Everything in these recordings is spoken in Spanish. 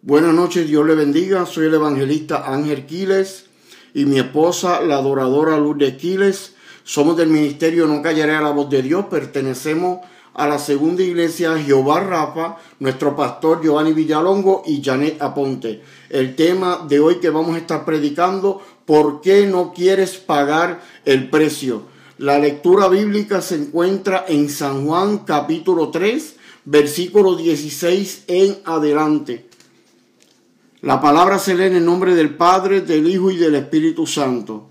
Buenas noches, Dios le bendiga. Soy el evangelista Ángel Quiles y mi esposa, la adoradora Lourdes Quiles. Somos del ministerio No Callaré a la Voz de Dios. Pertenecemos a la segunda iglesia Jehová Rafa, nuestro pastor Giovanni Villalongo y Janet Aponte. El tema de hoy que vamos a estar predicando, ¿por qué no quieres pagar el precio? La lectura bíblica se encuentra en San Juan capítulo 3, versículo 16 en adelante. La palabra se lee en el nombre del Padre, del Hijo y del Espíritu Santo.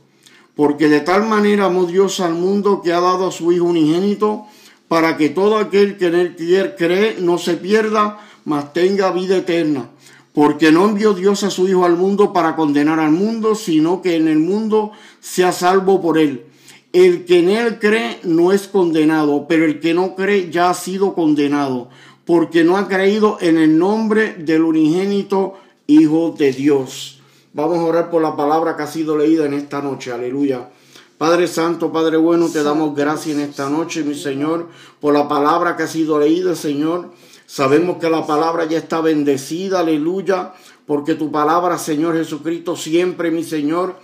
Porque de tal manera amó Dios al mundo que ha dado a su Hijo unigénito, para que todo aquel que en él cree no se pierda, mas tenga vida eterna. Porque no envió Dios a su Hijo al mundo para condenar al mundo, sino que en el mundo sea salvo por él. El que en él cree no es condenado, pero el que no cree ya ha sido condenado, porque no ha creído en el nombre del unigénito Hijo de Dios. Vamos a orar por la palabra que ha sido leída en esta noche. Aleluya. Padre Santo, Padre bueno, te damos gracias en esta noche, mi Señor, por la palabra que ha sido leída, Señor. Sabemos que la palabra ya está bendecida, aleluya, porque tu palabra, Señor Jesucristo, siempre, mi Señor,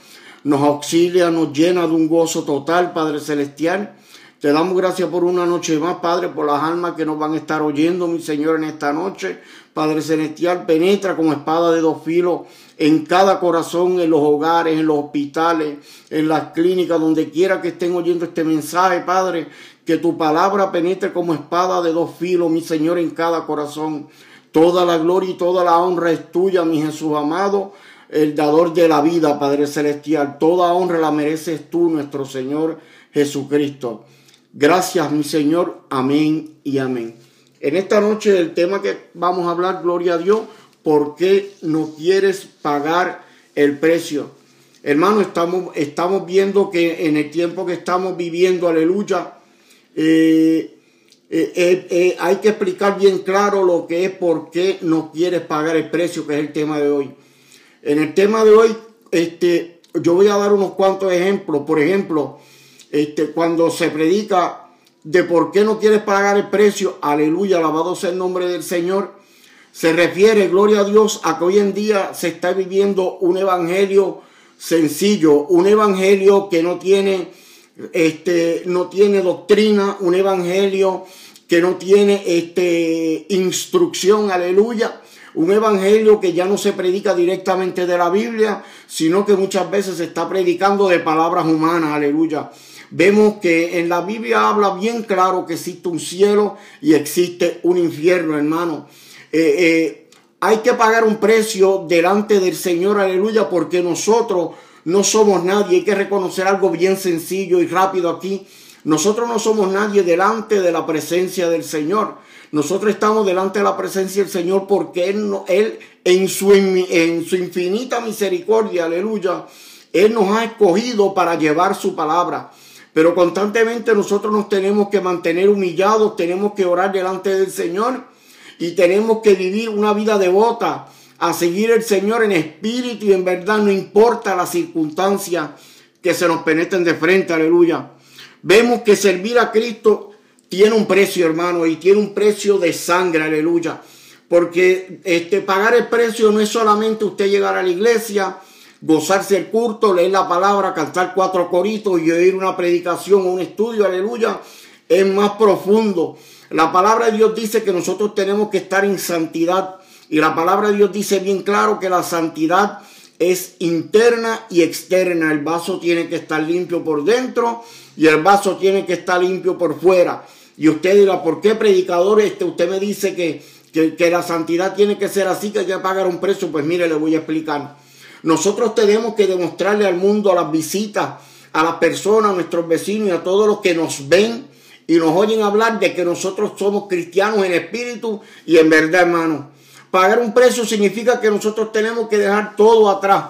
nos auxilia, nos llena de un gozo total, Padre Celestial. Te damos gracias por una noche más, Padre, por las almas que nos van a estar oyendo, mi Señor, en esta noche. Padre Celestial, penetra como espada de dos filos en cada corazón, en los hogares, en los hospitales, en las clínicas, donde quiera que estén oyendo este mensaje, Padre. Que tu palabra penetre como espada de dos filos, mi Señor, en cada corazón. Toda la gloria y toda la honra es tuya, mi Jesús amado, el dador de la vida, Padre Celestial. Toda honra la mereces tú, nuestro Señor Jesucristo. Gracias, mi Señor. Amén y amén. En esta noche el tema que vamos a hablar, gloria a Dios, ¿por qué no quieres pagar el precio? Hermano, estamos, estamos viendo que en el tiempo que estamos viviendo, aleluya, eh, eh, eh, hay que explicar bien claro lo que es por qué no quieres pagar el precio, que es el tema de hoy. En el tema de hoy, este, yo voy a dar unos cuantos ejemplos. Por ejemplo, este, cuando se predica de por qué no quieres pagar el precio, aleluya, alabado sea el nombre del Señor, se refiere, gloria a Dios, a que hoy en día se está viviendo un evangelio sencillo, un evangelio que no tiene, este, no tiene doctrina, un evangelio que no tiene este, instrucción, aleluya. Un evangelio que ya no se predica directamente de la Biblia, sino que muchas veces se está predicando de palabras humanas, aleluya vemos que en la Biblia habla bien claro que existe un cielo y existe un infierno, hermano. Eh, eh, hay que pagar un precio delante del Señor, aleluya, porque nosotros no somos nadie. Hay que reconocer algo bien sencillo y rápido aquí. Nosotros no somos nadie delante de la presencia del Señor. Nosotros estamos delante de la presencia del Señor porque Él, él en, su, en su infinita misericordia, aleluya, Él nos ha escogido para llevar su palabra. Pero constantemente nosotros nos tenemos que mantener humillados, tenemos que orar delante del Señor y tenemos que vivir una vida devota a seguir el Señor en espíritu y en verdad, no importa las circunstancias que se nos penetren de frente, aleluya. Vemos que servir a Cristo tiene un precio, hermano, y tiene un precio de sangre, aleluya. Porque este, pagar el precio no es solamente usted llegar a la iglesia, gozarse el culto, leer la palabra, cantar cuatro coritos y oír una predicación o un estudio, aleluya, es más profundo. La palabra de Dios dice que nosotros tenemos que estar en santidad y la palabra de Dios dice bien claro que la santidad es interna y externa. El vaso tiene que estar limpio por dentro y el vaso tiene que estar limpio por fuera. Y usted dirá, ¿por qué predicador este? Usted me dice que, que, que la santidad tiene que ser así, que hay que pagar un precio. Pues mire, le voy a explicar. Nosotros tenemos que demostrarle al mundo, a las visitas, a las personas, a nuestros vecinos y a todos los que nos ven y nos oyen hablar de que nosotros somos cristianos en espíritu y en verdad, hermano. Pagar un precio significa que nosotros tenemos que dejar todo atrás,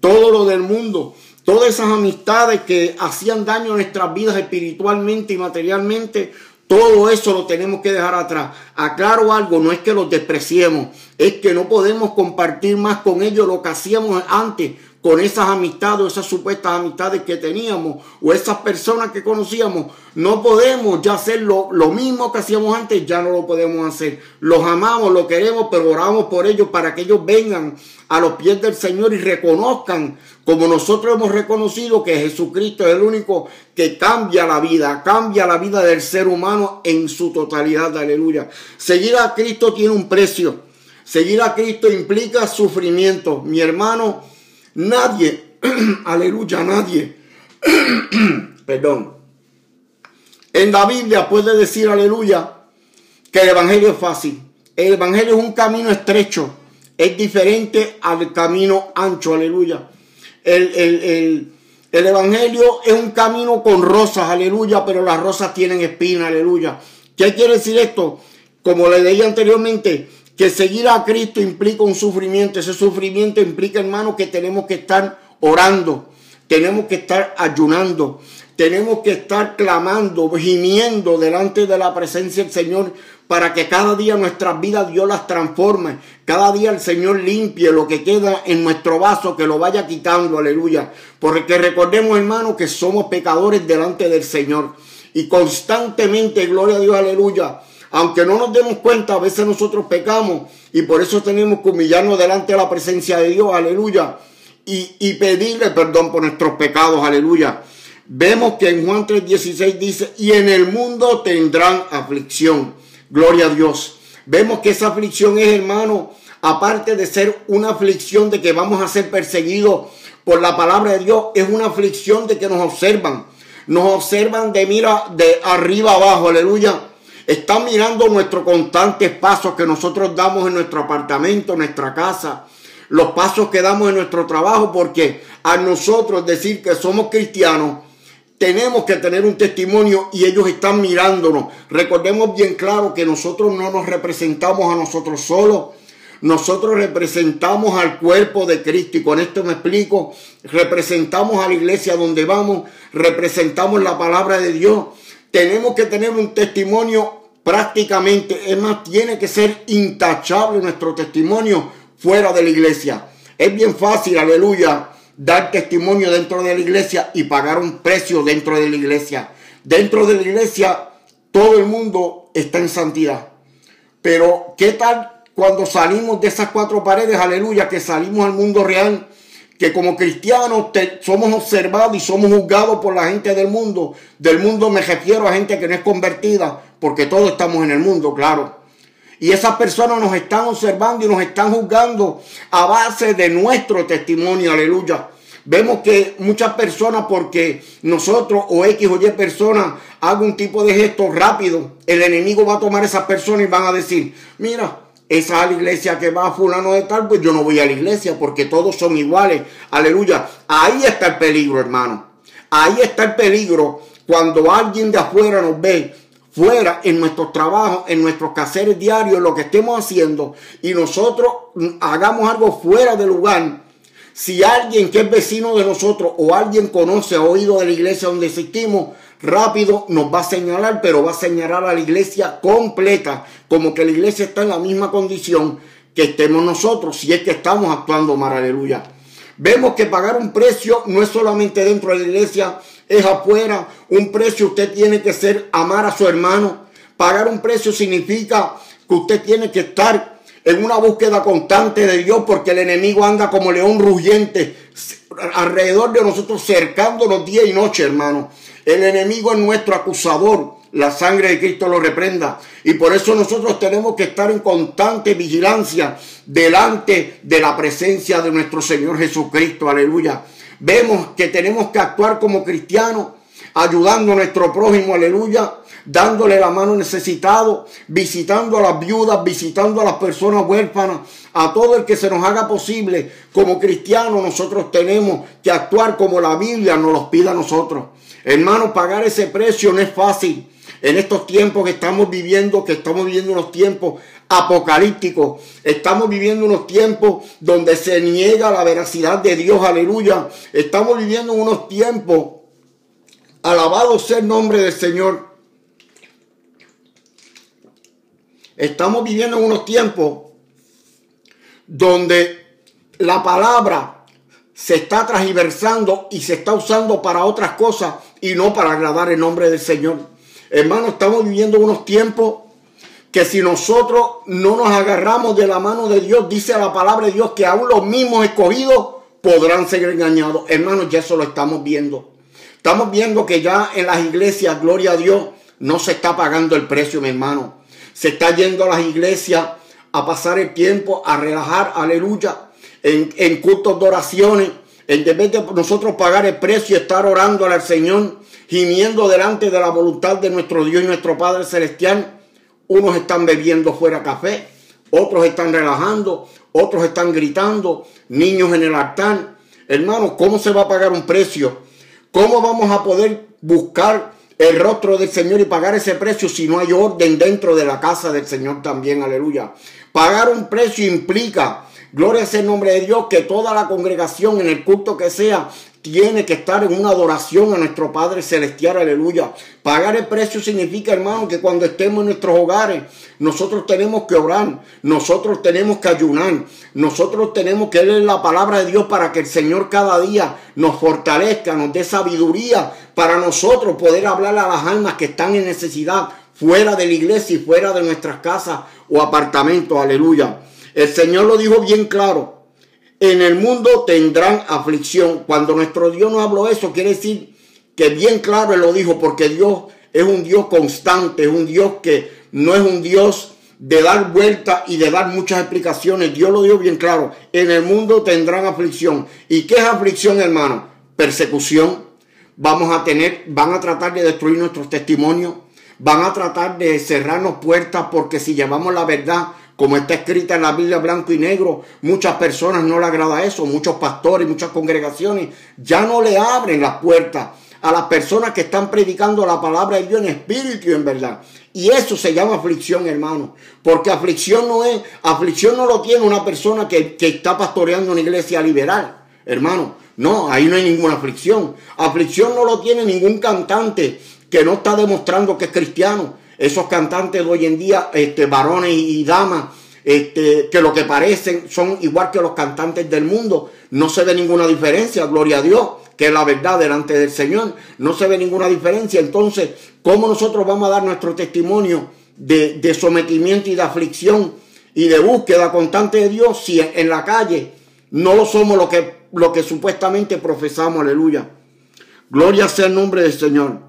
todo lo del mundo, todas esas amistades que hacían daño a nuestras vidas espiritualmente y materialmente, todo eso lo tenemos que dejar atrás. Aclaro algo, no es que los despreciemos, es que no podemos compartir más con ellos lo que hacíamos antes con esas amistades o esas supuestas amistades que teníamos o esas personas que conocíamos. No podemos ya hacer lo, mismo que hacíamos antes, ya no lo podemos hacer. Los amamos, lo queremos, pero oramos por ellos para que ellos vengan a los pies del Señor y reconozcan, como nosotros hemos reconocido, que Jesucristo es el único que cambia la vida, cambia la vida del ser humano en su totalidad. Aleluya. Seguir a Cristo tiene un precio. Seguir a Cristo implica sufrimiento. Mi hermano, nadie, aleluya, nadie, perdón. En la Biblia puede decir, aleluya, que el Evangelio es fácil. El Evangelio es un camino estrecho. Es diferente al camino ancho, aleluya. El, el, el Evangelio es un camino con rosas, aleluya, pero las rosas tienen espina, aleluya. ¿Qué quiere decir esto? Como le leí anteriormente, que seguir a Cristo implica un sufrimiento. Ese sufrimiento implica, hermano, que tenemos que estar orando, tenemos que estar ayunando, tenemos que estar clamando, gimiendo delante de la presencia del Señor para que cada día nuestras vidas Dios las transforme. Cada día el Señor limpie lo que queda en nuestro vaso, que lo vaya quitando, aleluya. Porque recordemos, hermano, que somos pecadores delante del Señor. Y constantemente, gloria a Dios, aleluya aunque no nos demos cuenta, a veces nosotros pecamos y por eso tenemos que humillarnos delante de la presencia de Dios, aleluya, y, pedirle perdón por nuestros pecados, aleluya. Vemos que en Juan 3:16 dice, y en el mundo tendrán aflicción, gloria a Dios. Vemos que esa aflicción es, hermano, aparte de ser una aflicción de que vamos a ser perseguidos por la palabra de Dios, es una aflicción de que nos observan. Nos observan de mira de arriba abajo, aleluya están mirando nuestros constantes pasos que nosotros damos en nuestro apartamento, en nuestra casa, los pasos que damos en nuestro trabajo, porque a nosotros decir que somos cristianos, tenemos que tener un testimonio y ellos están mirándonos. Recordemos bien claro que nosotros no nos representamos a nosotros solos. Nosotros representamos al cuerpo de Cristo y con esto me explico. Representamos a la iglesia donde vamos, representamos la palabra de Dios tenemos que tener un testimonio prácticamente, es más, tiene que ser intachable nuestro testimonio fuera de la iglesia. Es bien fácil, aleluya, dar testimonio dentro de la iglesia y pagar un precio dentro de la iglesia. Dentro de la iglesia todo el mundo está en santidad. Pero ¿qué tal cuando salimos de esas cuatro paredes, aleluya, que salimos al mundo real? Que como cristianos somos observados y somos juzgados por la gente del mundo. Del mundo me refiero a gente que no es convertida, porque todos estamos en el mundo, claro. Y esas personas nos están observando y nos están juzgando a base de nuestro testimonio, aleluya. Vemos que muchas personas, porque nosotros o X o Y personas hagan un tipo de gesto rápido, el enemigo va a tomar a esas personas y van a decir, mira, esa es la iglesia que va a fulano de tal, pues yo no voy a la iglesia porque todos son iguales. Aleluya. Ahí está el peligro, hermano. Ahí está el peligro cuando alguien de afuera nos ve fuera en nuestros trabajos, en nuestros caseres diarios, lo que estemos haciendo y nosotros hagamos algo fuera de lugar. Si alguien que es vecino de nosotros o alguien conoce, ha oído de la iglesia donde existimos, rápido nos va a señalar, pero va a señalar a la iglesia completa, como que la iglesia está en la misma condición que estemos nosotros, si es que estamos actuando mal, aleluya. Vemos que pagar un precio no es solamente dentro de la iglesia, es afuera. Un precio usted tiene que ser amar a su hermano. Pagar un precio significa que usted tiene que estar en una búsqueda constante de Dios porque el enemigo anda como león rugiente alrededor de nosotros cercándonos día y noche, hermano. El enemigo es nuestro acusador. La sangre de Cristo lo reprenda. Y por eso nosotros tenemos que estar en constante vigilancia delante de la presencia de nuestro Señor Jesucristo. Aleluya. Vemos que tenemos que actuar como cristianos, ayudando a nuestro prójimo. Aleluya dándole la mano necesitado, visitando a las viudas, visitando a las personas huérfanas, a todo el que se nos haga posible. Como cristianos nosotros tenemos que actuar como la Biblia nos los pide a nosotros. Hermanos, pagar ese precio no es fácil. En estos tiempos que estamos viviendo, que estamos viviendo unos tiempos apocalípticos, estamos viviendo unos tiempos donde se niega la veracidad de Dios, aleluya. Estamos viviendo unos tiempos, alabado sea el nombre del Señor. Estamos viviendo en unos tiempos donde la palabra se está transversando y se está usando para otras cosas y no para agradar el nombre del Señor. Hermano, estamos viviendo unos tiempos que si nosotros no nos agarramos de la mano de Dios, dice la palabra de Dios que aún los mismos escogidos podrán ser engañados. Hermanos, ya eso lo estamos viendo. Estamos viendo que ya en las iglesias, gloria a Dios, no se está pagando el precio, mi hermano. Se está yendo a las iglesias a pasar el tiempo, a relajar, aleluya, en, en cultos de oraciones. En vez de nosotros pagar el precio y estar orando al Señor, gimiendo delante de la voluntad de nuestro Dios y nuestro Padre Celestial, unos están bebiendo fuera café, otros están relajando, otros están gritando, niños en el altar. Hermano, ¿cómo se va a pagar un precio? ¿Cómo vamos a poder buscar el rostro del Señor y pagar ese precio si no hay orden dentro de la casa del Señor también? Aleluya. Pagar un precio implica, gloria sea el nombre de Dios, que toda la congregación en el culto que sea tiene que estar en una adoración a nuestro Padre Celestial, aleluya. Pagar el precio significa, hermano, que cuando estemos en nuestros hogares, nosotros tenemos que orar, nosotros tenemos que ayunar, nosotros tenemos que leer la palabra de Dios para que el Señor cada día nos fortalezca, nos dé sabiduría para nosotros poder hablar a las almas que están en necesidad fuera de la iglesia y fuera de nuestras casas o apartamentos, aleluya. El Señor lo dijo bien claro. En el mundo tendrán aflicción. Cuando nuestro Dios no habló eso, quiere decir que bien claro Él lo dijo, porque Dios es un Dios constante, es un Dios que no es un Dios de dar vuelta y de dar muchas explicaciones. Dios lo dijo bien claro. En el mundo tendrán aflicción. ¿Y qué es aflicción, hermano? Persecución. Vamos a tener, van a tratar de destruir nuestros testimonios. Van a tratar de cerrarnos puertas porque si llevamos la verdad, como está escrita en la Biblia blanco y negro, muchas personas no le agrada eso, muchos pastores, muchas congregaciones ya no le abren las puertas a las personas que están predicando la palabra de Dios en espíritu y en verdad. Y eso se llama aflicción, hermano. Porque aflicción no es, aflicción no lo tiene una persona que, que está pastoreando una iglesia liberal, hermano. No, ahí no hay ninguna aflicción. Aflicción no lo tiene ningún cantante que no está demostrando que es cristiano esos cantantes de hoy en día, este, varones y damas, este, que lo que parecen son igual que los cantantes del mundo. No se ve ninguna diferencia, gloria a Dios, que es la verdad delante del Señor. No se ve ninguna diferencia. Entonces, ¿cómo nosotros vamos a dar nuestro testimonio de, de sometimiento y de aflicción y de búsqueda constante de Dios si en la calle no lo somos lo que, lo que supuestamente profesamos? Aleluya. Gloria sea el nombre del Señor.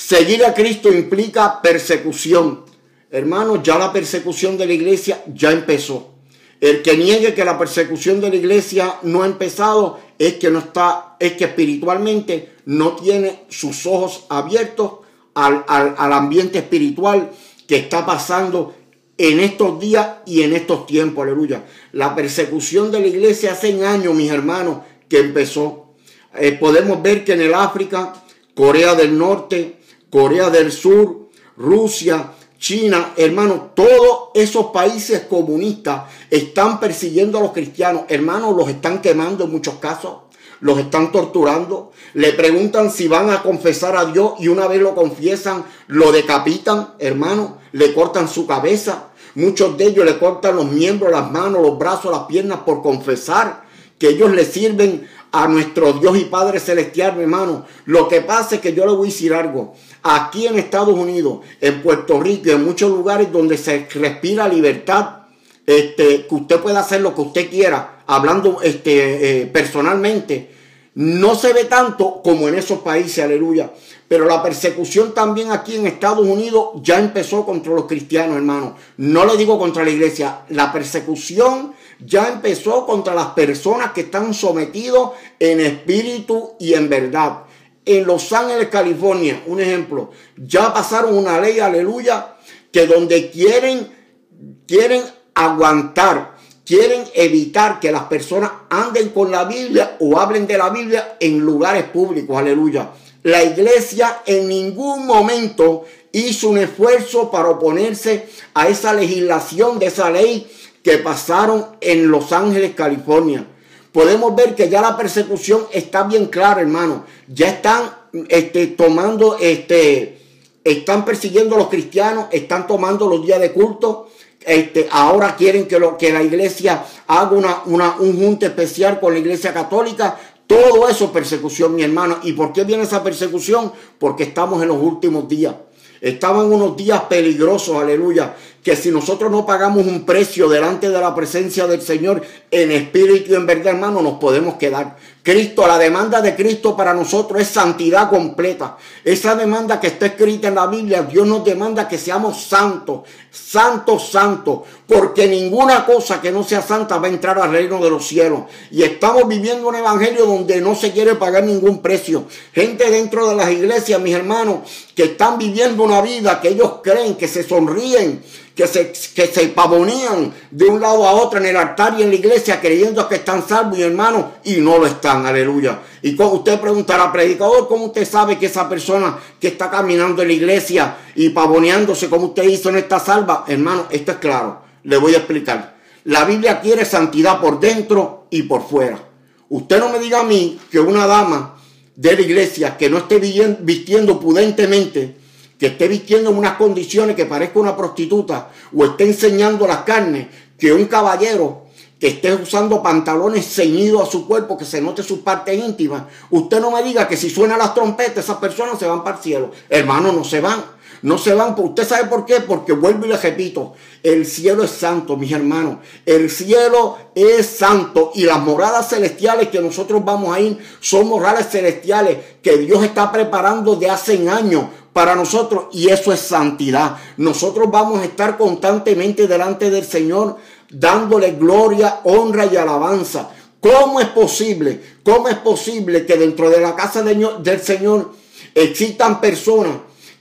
Seguir a Cristo implica persecución. Hermanos, ya la persecución de la iglesia ya empezó. El que niegue que la persecución de la iglesia no ha empezado es que no está, es que espiritualmente no tiene sus ojos abiertos al, al ambiente espiritual que está pasando en estos días y en estos tiempos, aleluya. La persecución de la iglesia hace años, mis hermanos, que empezó. Eh, podemos ver que en el África, Corea del Norte, Corea del Sur, Rusia, China, hermano, todos esos países comunistas están persiguiendo a los cristianos. Hermanos, los están quemando en muchos casos, los están torturando. Le preguntan si van a confesar a Dios y una vez lo confiesan, lo decapitan, hermano, le cortan su cabeza. Muchos de ellos le cortan los miembros, las manos, los brazos, las piernas por confesar que ellos le sirven a nuestro Dios y Padre Celestial, hermano. Lo que pasa es que yo le voy a decir algo. Aquí en Estados Unidos, en Puerto Rico, en muchos lugares donde se respira libertad, este, que usted pueda hacer lo que usted quiera, hablando este, eh, personalmente, no se ve tanto como en esos países, aleluya. Pero la persecución también aquí en Estados Unidos ya empezó contra los cristianos, hermano. No le digo contra la iglesia. La persecución ya empezó contra las personas que están sometidos en espíritu y en verdad en Los Ángeles, California, un ejemplo, ya pasaron una ley, aleluya, que donde quieren, quieren aguantar, quieren evitar que las personas anden con la Biblia o hablen de la Biblia en lugares públicos, aleluya. La iglesia en ningún momento hizo un esfuerzo para oponerse a esa legislación de esa ley que pasaron en Los Ángeles, California podemos ver que ya la persecución está bien clara, hermano. Ya están este, tomando, este, están persiguiendo a los cristianos, están tomando los días de culto, Este, ahora quieren que, lo, que la iglesia haga una, una, un junte especial con la iglesia católica. Todo eso es persecución, mi hermano. ¿Y por qué viene esa persecución? Porque estamos en los últimos días. Estaban unos días peligrosos, aleluya, que si nosotros no pagamos un precio delante de la presencia del Señor en espíritu y en verdad, hermano, nos podemos quedar. Cristo, la demanda de Cristo para nosotros es santidad completa. Esa demanda que está escrita en la Biblia, Dios nos demanda que seamos santos, santos, santos, porque ninguna cosa que no sea santa va a entrar al reino de los cielos. Y estamos viviendo un evangelio donde no se quiere pagar ningún precio. Gente dentro de las iglesias, mis hermanos, que están viviendo una vida que ellos creen, que se sonríen, que se, que se pavonean de un lado a otro en el altar y en la iglesia creyendo que están salvos y hermanos y no lo están, aleluya. Y como usted preguntará, predicador, ¿cómo usted sabe que esa persona que está caminando en la iglesia y pavoneándose como usted hizo no está salva? Hermano, esto es claro, le voy a explicar. La Biblia quiere santidad por dentro y por fuera. Usted no me diga a mí que una dama de la iglesia que no esté vistiendo pudentemente que esté vistiendo en unas condiciones que parezca una prostituta o esté enseñando las carnes, que un caballero que esté usando pantalones ceñidos a su cuerpo, que se note sus partes íntimas, usted no me diga que si suenan las trompetas, esas personas se van para el cielo. Hermano, no se van. No se van, usted sabe por qué, porque vuelvo y le repito, el cielo es santo, mis hermanos, el cielo es santo y las moradas celestiales que nosotros vamos a ir son moradas celestiales que Dios está preparando de hace años para nosotros y eso es santidad. Nosotros vamos a estar constantemente delante del Señor dándole gloria, honra y alabanza. ¿Cómo es posible? ¿Cómo es posible que dentro de la casa del Señor existan personas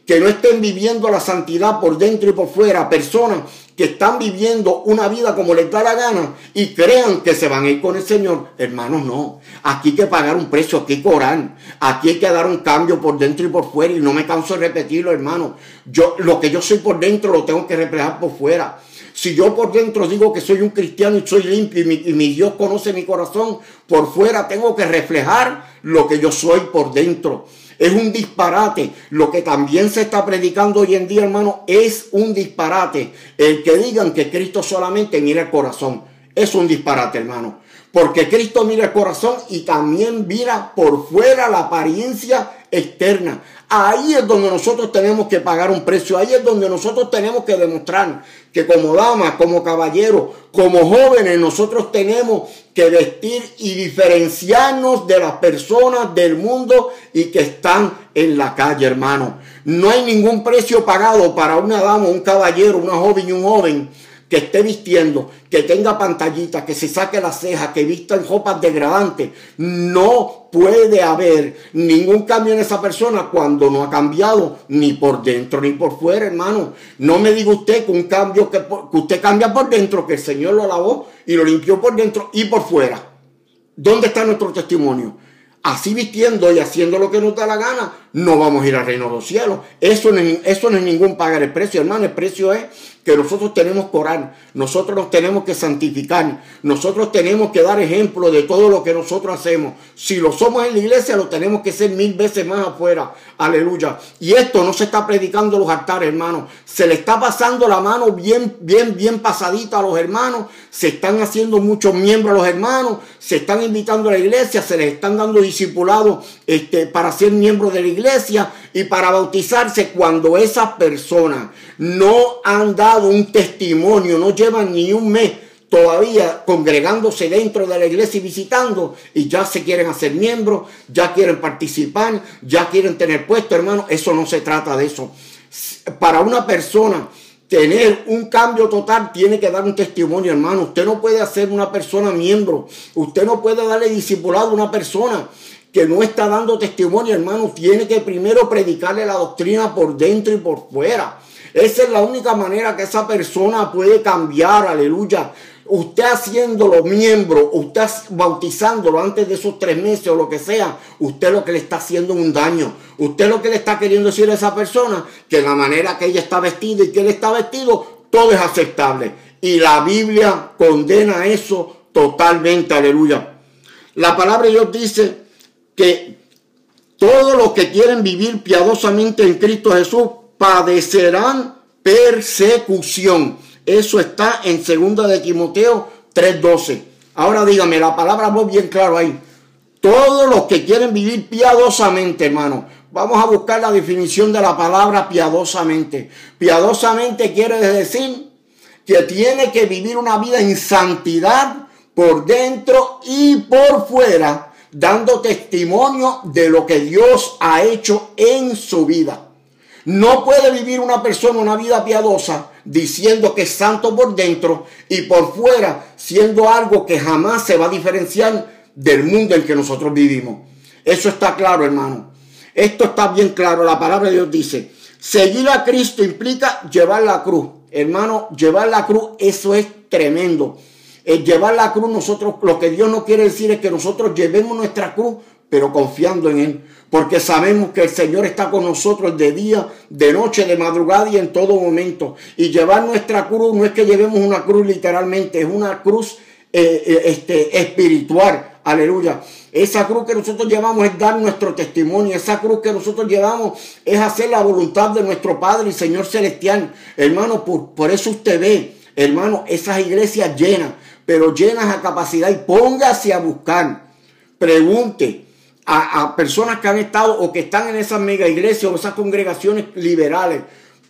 que no estén viviendo la santidad por dentro y por fuera? Personas que están viviendo una vida como les da la gana y crean que se van a ir con el Señor. Hermanos, no. Aquí hay que pagar un precio, aquí hay que orar. Aquí hay que dar un cambio por dentro y por fuera. Y no me canso de repetirlo, hermano. Yo, lo que yo soy por dentro lo tengo que reflejar por fuera. Si yo por dentro digo que soy un cristiano y soy limpio y mi, y mi, Dios conoce mi corazón, por fuera tengo que reflejar lo que yo soy por dentro. Es un disparate. Lo que también se está predicando hoy en día, hermano, es un disparate. El que digan que Cristo solamente mira el corazón. Es un disparate, hermano. Porque Cristo mira el corazón y también mira por fuera la apariencia externa. Ahí es donde nosotros tenemos que pagar un precio. Ahí es donde nosotros tenemos que demostrar que como damas, como caballeros, como jóvenes, nosotros tenemos que vestir y diferenciarnos de las personas del mundo y que están en la calle, hermano. No hay ningún precio pagado para una dama, un caballero, una joven y un joven que esté vistiendo, que tenga pantallitas, que se saque las cejas, que vista en ropas degradantes. No puede haber ningún cambio en esa persona cuando no ha cambiado ni por dentro ni por fuera, hermano. No me diga usted que un cambio que, que usted cambia por dentro, que el Señor lo lavó y lo limpió por dentro y por fuera. ¿Dónde está nuestro testimonio? Así vistiendo y haciendo lo que nos da la gana, no vamos a ir al reino de los cielos. Eso no es, eso no es ningún pagar el precio, hermano. El precio es que nosotros tenemos que orar, nosotros nos tenemos que santificar, nosotros tenemos que dar ejemplo de todo lo que nosotros hacemos. Si lo somos en la iglesia, lo tenemos que ser mil veces más afuera. Aleluya. Y esto no se está predicando en los altares, hermanos. Se le está pasando la mano bien, bien, bien pasadita a los hermanos. Se están haciendo muchos miembros a los hermanos. Se están invitando a la iglesia. Se les están dando discipulados este, para ser miembros de la iglesia y para bautizarse cuando esas personas no han dado un testimonio, no llevan ni un mes todavía congregándose dentro de la iglesia y visitando y ya se quieren hacer miembros, ya quieren participar, ya quieren tener puesto, hermano, eso no se trata de eso. Para una persona tener un cambio total tiene que dar un testimonio, hermano. Usted no puede hacer una persona miembro, usted no puede darle discipulado a una persona que no está dando testimonio, hermano, tiene que primero predicarle la doctrina por dentro y por fuera. Esa es la única manera que esa persona puede cambiar, aleluya. Usted haciéndolo miembro, usted bautizándolo antes de esos tres meses o lo que sea, usted lo que le está haciendo un daño. Usted lo que le está queriendo decir a esa persona, que la manera que ella está vestida y que él está vestido, todo es aceptable. Y la Biblia condena eso totalmente, aleluya. La palabra de Dios dice que todos los que quieren vivir piadosamente en Cristo Jesús padecerán persecución. Eso está en 2 de Timoteo 3:12. Ahora dígame, la palabra voz bien claro ahí. Todos los que quieren vivir piadosamente, hermano. Vamos a buscar la definición de la palabra piadosamente. Piadosamente quiere decir que tiene que vivir una vida en santidad por dentro y por fuera, dando testimonio de lo que Dios ha hecho en su vida. No puede vivir una persona una vida piadosa diciendo que es santo por dentro y por fuera siendo algo que jamás se va a diferenciar del mundo en que nosotros vivimos. Eso está claro, hermano. Esto está bien claro. La palabra de Dios dice, seguir a Cristo implica llevar la cruz. Hermano, llevar la cruz, eso es tremendo. El llevar la cruz, nosotros, lo que Dios no quiere decir es que nosotros llevemos nuestra cruz, pero confiando en Él porque sabemos que el Señor está con nosotros de día, de noche, de madrugada y en todo momento. Y llevar nuestra cruz no es que llevemos una cruz literalmente, es una cruz eh, eh, este, espiritual. Aleluya. Esa cruz que nosotros llevamos es dar nuestro testimonio. Esa cruz que nosotros llevamos es hacer la voluntad de nuestro Padre y Señor Celestial. Hermano, por, por eso usted ve, hermano, esas iglesias llenas, pero llenas a capacidad. Y póngase a buscar. Pregunte a, personas que han estado o que están en esas mega iglesias o esas congregaciones liberales.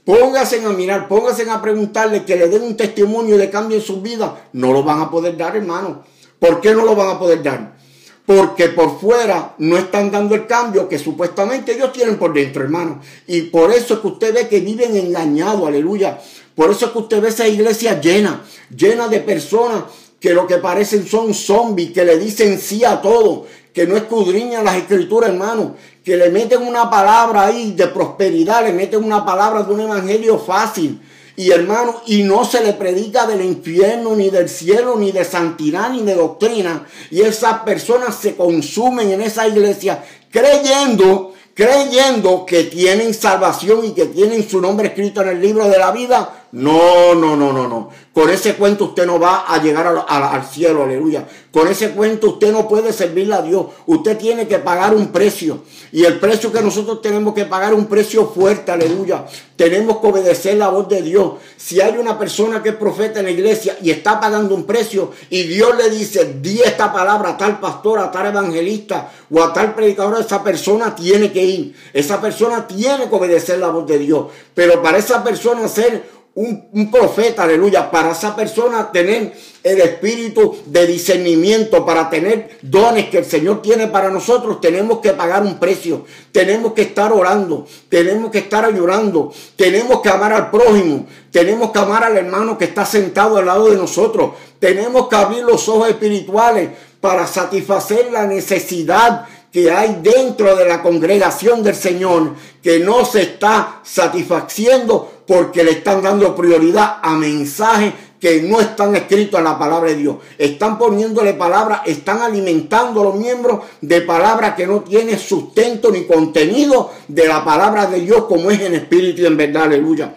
Pónganse a mirar, pónganse a preguntarle que le den un testimonio de cambio en su vida. No lo van a poder dar, hermano. ¿Por qué no lo van a poder dar? Porque por fuera no están dando el cambio que supuestamente ellos tienen por dentro, hermano. Y por eso es que usted ve que viven engañados, aleluya. Por eso es que usted ve esa iglesia llena, llena de personas que lo que parecen son zombies, que le dicen sí a todo, que no escudriñan las escrituras, hermano, que le meten una palabra ahí de prosperidad, le meten una palabra de un evangelio fácil. Y hermano, y no se le predica del infierno, ni del cielo, ni de santidad, ni de doctrina. Y esas personas se consumen en esa iglesia creyendo, creyendo que tienen salvación y que tienen su nombre escrito en el libro de la vida no, no, no, no, no. Con ese cuento usted no va a llegar al cielo, aleluya. Con ese cuento usted no puede servirle a Dios. Usted tiene que pagar un precio. Y el precio que nosotros tenemos que pagar es un precio fuerte, aleluya. Tenemos que obedecer la voz de Dios. Si hay una persona que es profeta en la iglesia y está pagando un precio y Dios le dice, di esta palabra a tal pastor, a tal evangelista o a tal predicador, esa persona tiene que ir. Esa persona tiene que obedecer la voz de Dios. Pero para esa persona ser un, profeta, aleluya, para esa persona tener el espíritu de discernimiento, para tener dones que el Señor tiene para nosotros, tenemos que pagar un precio, tenemos que estar orando, tenemos que estar ayudando, tenemos que amar al prójimo, tenemos que amar al hermano que está sentado al lado de nosotros, tenemos que abrir los ojos espirituales para satisfacer la necesidad que hay dentro de la congregación del Señor que no se está satisfaciendo porque le están dando prioridad a mensajes que no están escritos en la palabra de Dios. Están poniéndole palabras, están alimentando a los miembros de palabras que no tienen sustento ni contenido de la palabra de Dios como es en espíritu y en verdad. Aleluya.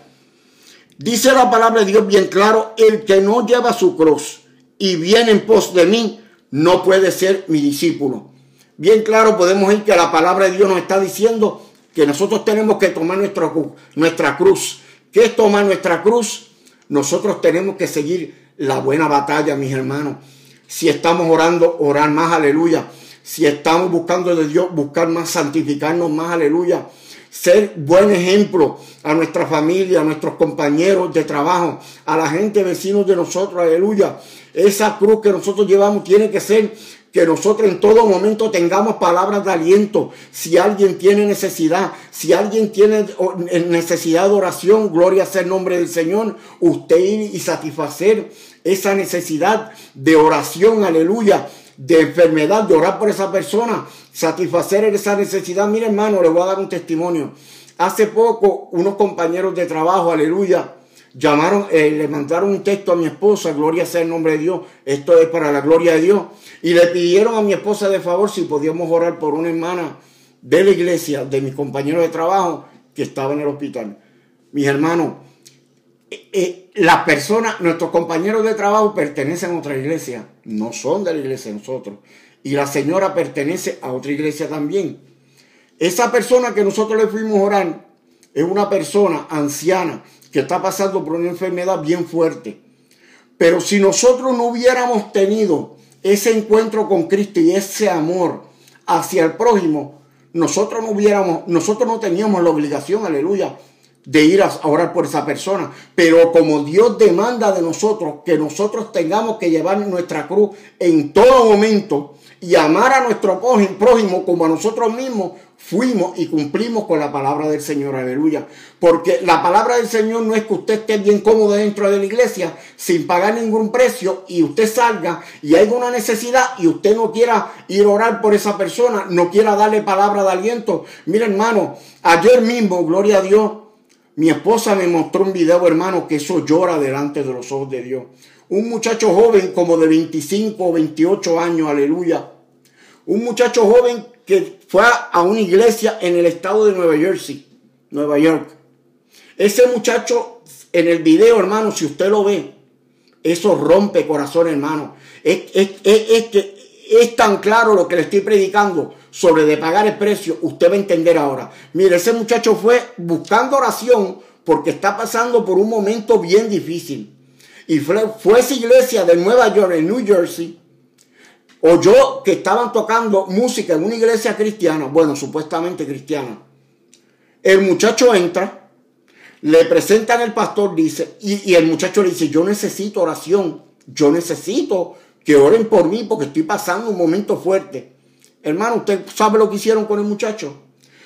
Dice la palabra de Dios bien claro, el que no lleva su cruz y viene en pos de mí, no puede ser mi discípulo. Bien claro podemos ir que la palabra de Dios nos está diciendo que nosotros tenemos que tomar nuestra, nuestra cruz ¿Qué es tomar nuestra cruz? Nosotros tenemos que seguir la buena batalla, mis hermanos. Si estamos orando, orar más, aleluya. Si estamos buscando de Dios, buscar más, santificarnos más, aleluya. Ser buen ejemplo a nuestra familia, a nuestros compañeros de trabajo, a la gente vecinos de nosotros, aleluya. Esa cruz que nosotros llevamos tiene que ser que nosotros en todo momento tengamos palabras de aliento. Si alguien tiene necesidad, si alguien tiene necesidad de oración, gloria sea el nombre del Señor, usted ir y satisfacer esa necesidad de oración, aleluya, de enfermedad, de orar por esa persona, satisfacer esa necesidad. Mire hermano, le voy a dar un testimonio. Hace poco unos compañeros de trabajo, aleluya, llamaron, eh, le mandaron un texto a mi esposa, gloria sea el nombre de Dios, esto es para la gloria de Dios y le pidieron a mi esposa de favor si podíamos orar por una hermana de la iglesia, de mis compañeros de trabajo, que estaba en el hospital. Mis hermanos, eh, eh, las personas, nuestros compañeros de trabajo pertenecen a otra iglesia, no son de la iglesia de nosotros. Y la señora pertenece a otra iglesia también. Esa persona que nosotros le fuimos a orar es una persona anciana que está pasando por una enfermedad bien fuerte. Pero si nosotros no hubiéramos tenido ese encuentro con Cristo y ese amor hacia el prójimo, nosotros no hubiéramos, nosotros no teníamos la obligación, aleluya, de ir a orar por esa persona. Pero como Dios demanda de nosotros que nosotros tengamos que llevar nuestra cruz en todo momento y amar a nuestro prójimo como a nosotros mismos, fuimos y cumplimos con la palabra del Señor, aleluya. Porque la palabra del Señor no es que usted esté bien cómodo dentro de la iglesia sin pagar ningún precio y usted salga y hay una necesidad y usted no quiera ir a orar por esa persona, no quiera darle palabra de aliento. Mira hermano, ayer mismo, gloria a Dios, mi esposa me mostró un video, hermano, que eso llora delante de los ojos de Dios. Un muchacho joven como de 25 o 28 años, aleluya. Un muchacho joven que fue a una iglesia en el estado de Nueva Jersey, Nueva York. Ese muchacho en el video, hermano, si usted lo ve, eso rompe corazón, hermano. Es, es, es, que es tan claro lo que le estoy predicando sobre de pagar el precio, usted va a entender ahora. Mire, ese muchacho fue buscando oración porque está pasando por un momento bien difícil. Y fue, fue esa iglesia de Nueva York, en New Jersey, oyó que estaban tocando música en una iglesia cristiana, bueno, supuestamente cristiana. El muchacho entra, le presentan el pastor, dice, y, y el muchacho le dice, yo necesito oración, yo necesito que oren por mí porque estoy pasando un momento fuerte. Hermano, ¿usted sabe lo que hicieron con el muchacho?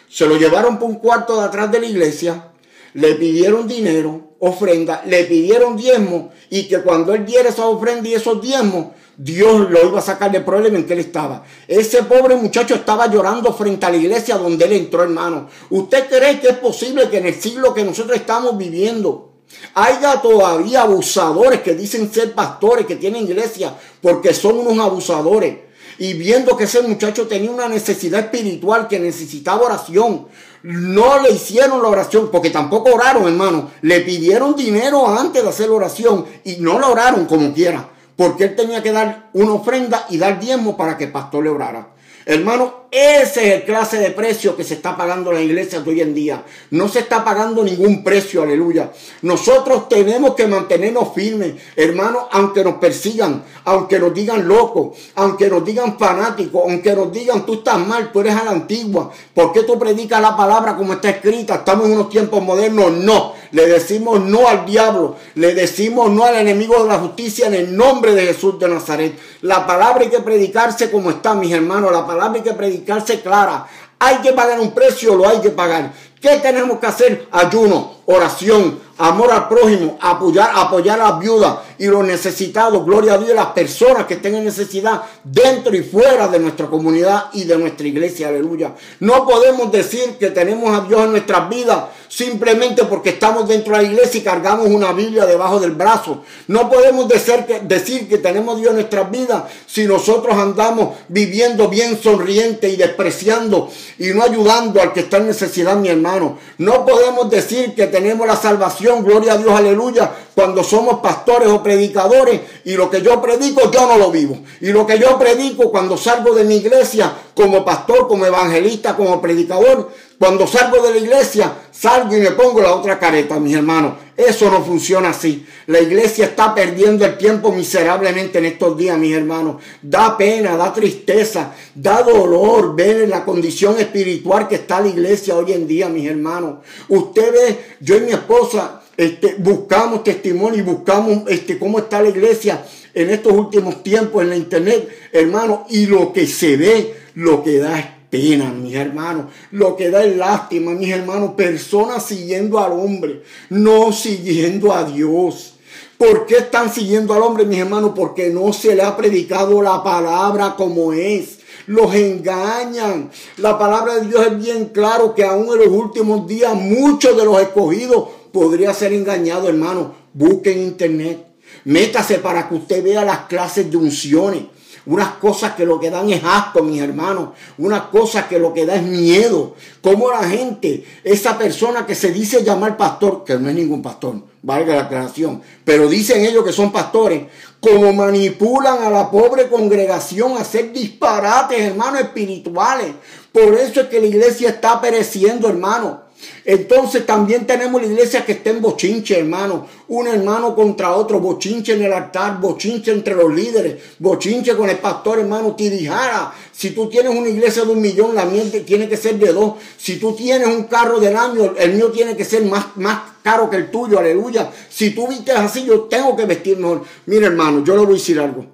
Se lo llevaron por un cuarto de atrás de la iglesia, le pidieron dinero, ofrenda, le pidieron diezmo y que cuando él diera esa ofrenda y esos diezmos, Dios lo iba a sacar del problema en que él estaba. Ese pobre muchacho estaba llorando frente a la iglesia donde él entró, hermano. ¿Usted cree que es posible que en el siglo que nosotros estamos viviendo haya todavía abusadores que dicen ser pastores, que tienen iglesia, porque son unos abusadores? Y viendo que ese muchacho tenía una necesidad espiritual que necesitaba oración, no le hicieron la oración, porque tampoco oraron, hermano. Le pidieron dinero antes de hacer la oración y no la oraron como quiera, porque él tenía que dar una ofrenda y dar diezmo para que el pastor le orara. Hermano, ese es el clase de precio que se está pagando en la iglesia de hoy en día. No se está pagando ningún precio, aleluya. Nosotros tenemos que mantenernos firmes, hermano, aunque nos persigan, aunque nos digan locos, aunque nos digan fanáticos, aunque nos digan tú estás mal, tú eres a la antigua. ¿Por qué tú predicas la palabra como está escrita? Estamos en unos tiempos modernos. No, le decimos no al diablo, le decimos no al enemigo de la justicia en el nombre de Jesús de Nazaret. La palabra hay que predicarse como está, mis hermanos. La palabra hay que predicarse clara. Hay que pagar un precio, lo hay que pagar. ¿Qué tenemos que hacer? Ayuno, oración, amor al prójimo, apoyar, apoyar a las viudas y los necesitados. Gloria a Dios, las personas que estén en necesidad dentro y fuera de nuestra comunidad y de nuestra iglesia. Aleluya. No podemos decir que tenemos a Dios en nuestras vidas simplemente porque estamos dentro de la iglesia y cargamos una Biblia debajo del brazo. No podemos decir que, decir que tenemos a Dios en nuestras vidas si nosotros andamos viviendo bien sonriente y despreciando y no ayudando al que está en necesidad, mi hermano. No podemos decir que tenemos la salvación, gloria a Dios, aleluya, cuando somos pastores o predicadores y lo que yo predico yo no lo vivo. Y lo que yo predico cuando salgo de mi iglesia como pastor, como evangelista, como predicador, cuando salgo de la iglesia, salgo y me pongo la otra careta, mis hermanos. Eso no funciona así. La iglesia está perdiendo el tiempo miserablemente en estos días, mis hermanos. Da pena, da tristeza, da dolor ver la condición espiritual que está la iglesia hoy en día, mis hermanos. Usted ve, yo y mi esposa este, buscamos testimonio y buscamos este, cómo está la iglesia en estos últimos tiempos en la internet, hermano, y lo que se ve, lo que da es pena, mis hermanos. Lo que da es lástima, mis hermanos. Personas siguiendo al hombre, no siguiendo a Dios. ¿Por qué están siguiendo al hombre, mis hermanos? Porque no se le ha predicado la palabra como es. Los engañan. La palabra de Dios es bien claro que aún en los últimos días muchos de los escogidos podría ser engañados, hermano. Busquen internet. Métase para que usted vea las clases de unciones unas cosas que lo que dan es asco, mis hermanos, unas cosas que lo que da es miedo. Como la gente, esa persona que se dice llamar pastor, que no es ningún pastor, valga la aclaración, pero dicen ellos que son pastores, como manipulan a la pobre congregación a hacer disparates, hermanos, espirituales. Por eso es que la iglesia está pereciendo, hermano. Entonces también tenemos la iglesia que está en hermano. Un hermano contra otro, bochinche en el altar, bochinche entre los líderes, bochinche con el pastor, hermano, tirijara. Si tú tienes una iglesia de un millón, la mía tiene que ser de dos. Si tú tienes un carro del año, el mío tiene que ser más, más caro que el tuyo, aleluya. Si tú vistes así, yo tengo que vestir mejor. Mira, hermano, yo le voy a decir algo.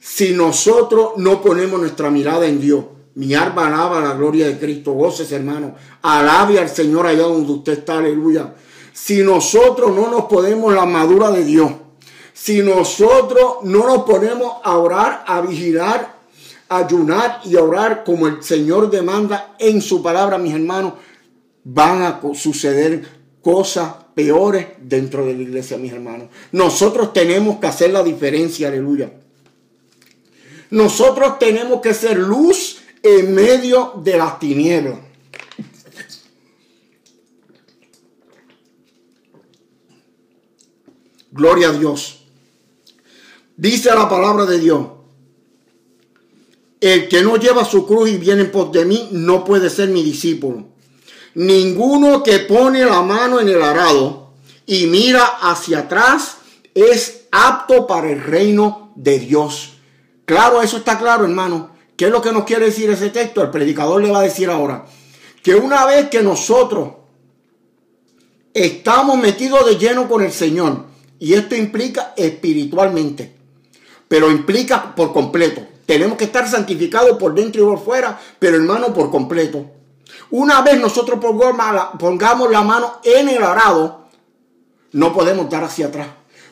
Si nosotros no ponemos nuestra mirada en Dios, mi alma alaba la gloria de Cristo. Voces, hermano. Alabe al Señor allá donde usted está. Aleluya. Si nosotros no nos ponemos la madura de Dios, si nosotros no nos ponemos a orar, a vigilar, ayunar y a orar como el Señor demanda en su palabra, mis hermanos, van a suceder cosas peores dentro de la iglesia, mis hermanos. Nosotros tenemos que hacer la diferencia, aleluya. Nosotros tenemos que ser luz en medio de las tinieblas. Gloria a Dios. Dice la palabra de Dios. El que no lleva su cruz y viene por de mí no puede ser mi discípulo. Ninguno que pone la mano en el arado y mira hacia atrás es apto para el reino de Dios. Claro, eso está claro, hermano. ¿Qué es lo que nos quiere decir ese texto? El predicador le va a decir ahora que una vez que nosotros estamos metidos de lleno con el Señor, y esto implica espiritualmente, pero implica por completo. Tenemos que estar santificados por dentro y por fuera, pero hermano, por completo. Una vez nosotros pongamos la mano en el arado, no podemos dar hacia atrás.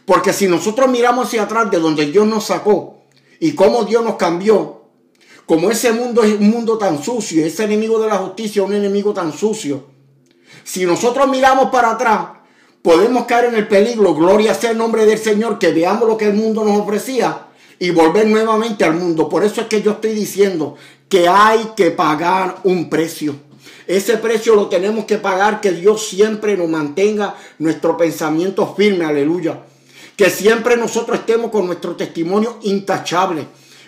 Porque si nosotros miramos hacia atrás de donde Dios nos sacó y cómo Dios nos cambió, como ese mundo es un mundo tan sucio, ese enemigo de la justicia es un enemigo tan sucio, si nosotros miramos para atrás, podemos caer en el peligro, gloria sea el nombre del Señor, que veamos lo que el mundo nos ofrecía y volver nuevamente al mundo. Por eso es que yo estoy diciendo que hay que pagar un precio. Ese precio lo tenemos que pagar, que Dios siempre nos mantenga nuestro pensamiento firme, aleluya. Que siempre nosotros estemos con nuestro testimonio intachable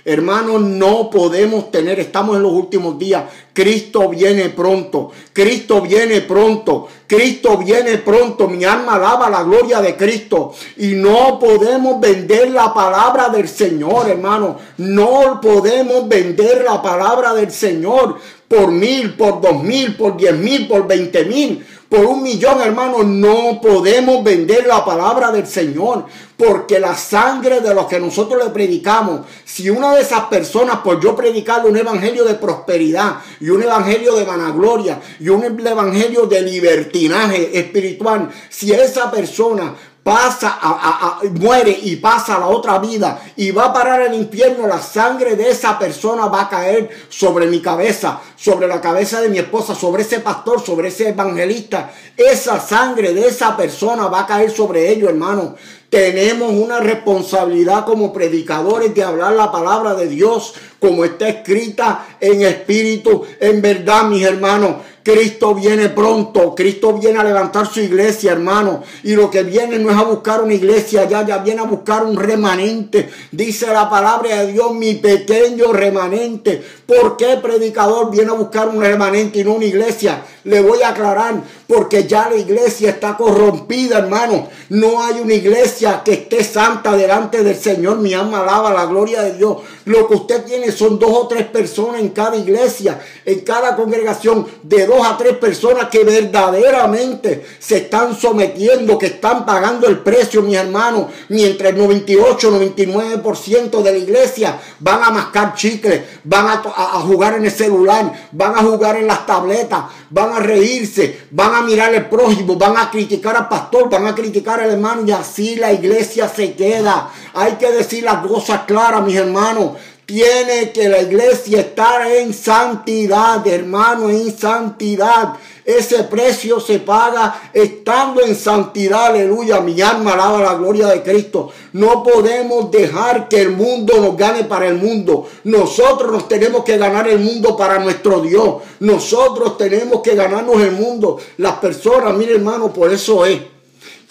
Hermanos, no podemos tener, estamos en los últimos días. Cristo viene pronto, Cristo viene pronto, Cristo viene pronto. Mi alma alaba la gloria de Cristo. Y no podemos vender la palabra del Señor, hermano. No podemos vender la palabra del Señor por mil, por dos mil, por diez mil, por veinte mil por un millón, hermano, no podemos vender la palabra del Señor. Porque la sangre de los que nosotros le predicamos, si una de esas personas, por yo predicarle un evangelio de prosperidad y un evangelio de vanagloria y un evangelio de libertinaje espiritual, si esa persona pasa, a, muere y pasa la otra vida y va a parar el infierno, la sangre de esa persona va a caer sobre mi cabeza, sobre la cabeza de mi esposa, sobre ese pastor, sobre ese evangelista. Esa sangre de esa persona va a caer sobre ellos, hermano. Tenemos una responsabilidad como predicadores de hablar la palabra de Dios como está escrita en espíritu, en verdad, mis hermanos. Cristo viene pronto, Cristo viene a levantar su iglesia, hermano. Y lo que viene no es a buscar una iglesia, ya, ya viene a buscar un remanente. Dice la palabra de Dios, mi pequeño remanente. ¿Por qué predicador viene a buscar un remanente y no una iglesia? Le voy a aclarar, porque ya la iglesia está corrompida, hermano. No hay una iglesia que esté santa delante del Señor. Mi alma alaba la gloria de Dios. Lo que usted tiene son dos o tres personas en cada iglesia, en cada congregación, de dos a tres personas que verdaderamente se están sometiendo, que están pagando el precio, mis hermanos, mientras el 98, 99% de la iglesia van a mascar chicles, van a, a jugar en el celular, van a jugar en las tabletas, van a reírse, van a mirar al prójimo, van a criticar al pastor, van a criticar al hermano y así la iglesia se queda. Hay que decir las cosas claras, mis hermanos. Tiene que la iglesia estar en santidad, hermano, en santidad. Ese precio se paga estando en santidad, aleluya. Mi alma alaba la gloria de Cristo. No podemos dejar que el mundo nos gane para el mundo. Nosotros nos tenemos que ganar el mundo para nuestro Dios. Nosotros tenemos que ganarnos el mundo. Las personas, mire hermano, por eso es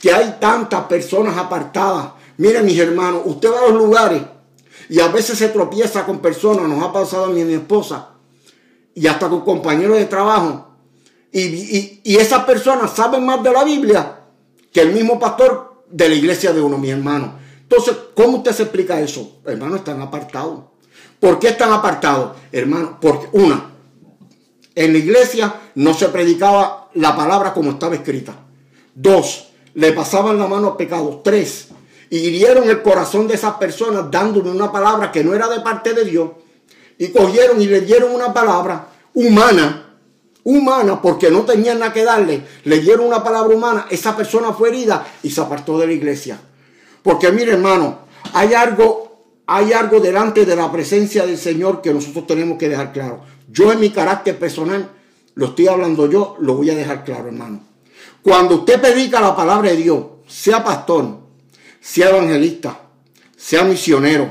que hay tantas personas apartadas. Miren mis hermanos, usted va a los lugares y a veces se tropieza con personas, nos ha pasado a mí y a mi esposa, y hasta con compañeros de trabajo. Y, y, esas personas saben más de la Biblia que el mismo pastor de la iglesia de uno, mi hermano. Entonces, ¿cómo usted se explica eso? Hermano, están apartados. ¿Por qué están apartados? Hermano, porque una, en la iglesia no se predicaba la palabra como estaba escrita. Dos, le pasaban la mano a pecados. Tres, hirieron el corazón de esas personas dándole una palabra que no era de parte de Dios. Y cogieron y le dieron una palabra humana humana porque no tenían nada que darle, le dieron una palabra humana, esa persona fue herida y se apartó de la iglesia. Porque mire hermano, hay algo, hay algo delante de la presencia del Señor que nosotros tenemos que dejar claro. Yo en mi carácter personal, lo estoy hablando yo, lo voy a dejar claro hermano. Cuando usted predica la palabra de Dios, sea pastor, sea evangelista, sea misionero,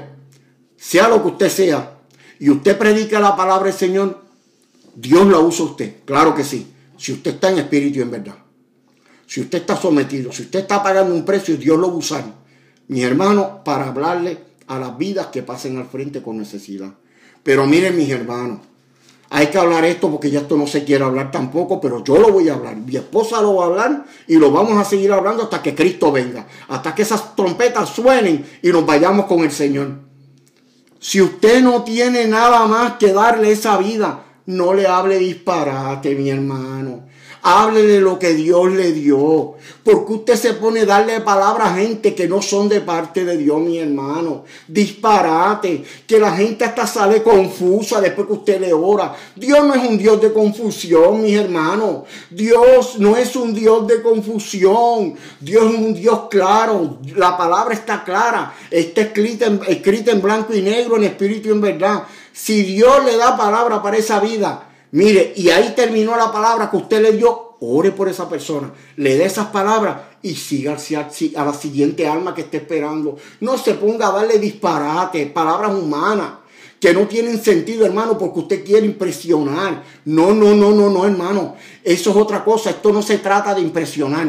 sea lo que usted sea, y usted predica la palabra del Señor, Dios lo usa usted, claro que sí. Si usted está en espíritu y en verdad. Si usted está sometido, si usted está pagando un precio, Dios lo va a usar. Mis hermanos, para hablarle a las vidas que pasen al frente con necesidad. Pero miren, mis hermanos, hay que hablar esto porque ya esto no se quiere hablar tampoco, pero yo lo voy a hablar. Mi esposa lo va a hablar y lo vamos a seguir hablando hasta que Cristo venga, hasta que esas trompetas suenen y nos vayamos con el Señor. Si usted no tiene nada más que darle esa vida, no le hable disparate, mi hermano. Háblele lo que Dios le dio. Porque usted se pone a darle palabras a gente que no son de parte de Dios, mi hermano. Disparate. Que la gente hasta sale confusa después que usted le ora. Dios no es un Dios de confusión, mis hermanos. Dios no es un Dios de confusión. Dios es un Dios claro. La palabra está clara. Está escrita en, escrita en blanco y negro, en espíritu y en verdad. Si Dios le da palabra para esa vida, mire, y ahí terminó la palabra que usted le dio, ore por esa persona, le dé esas palabras y siga a la siguiente alma que esté esperando. No se ponga a darle disparate, palabras humanas que no tienen sentido, hermano, porque usted quiere impresionar. No, no, no, no, no, hermano. Eso es otra cosa. Esto no se trata de impresionar.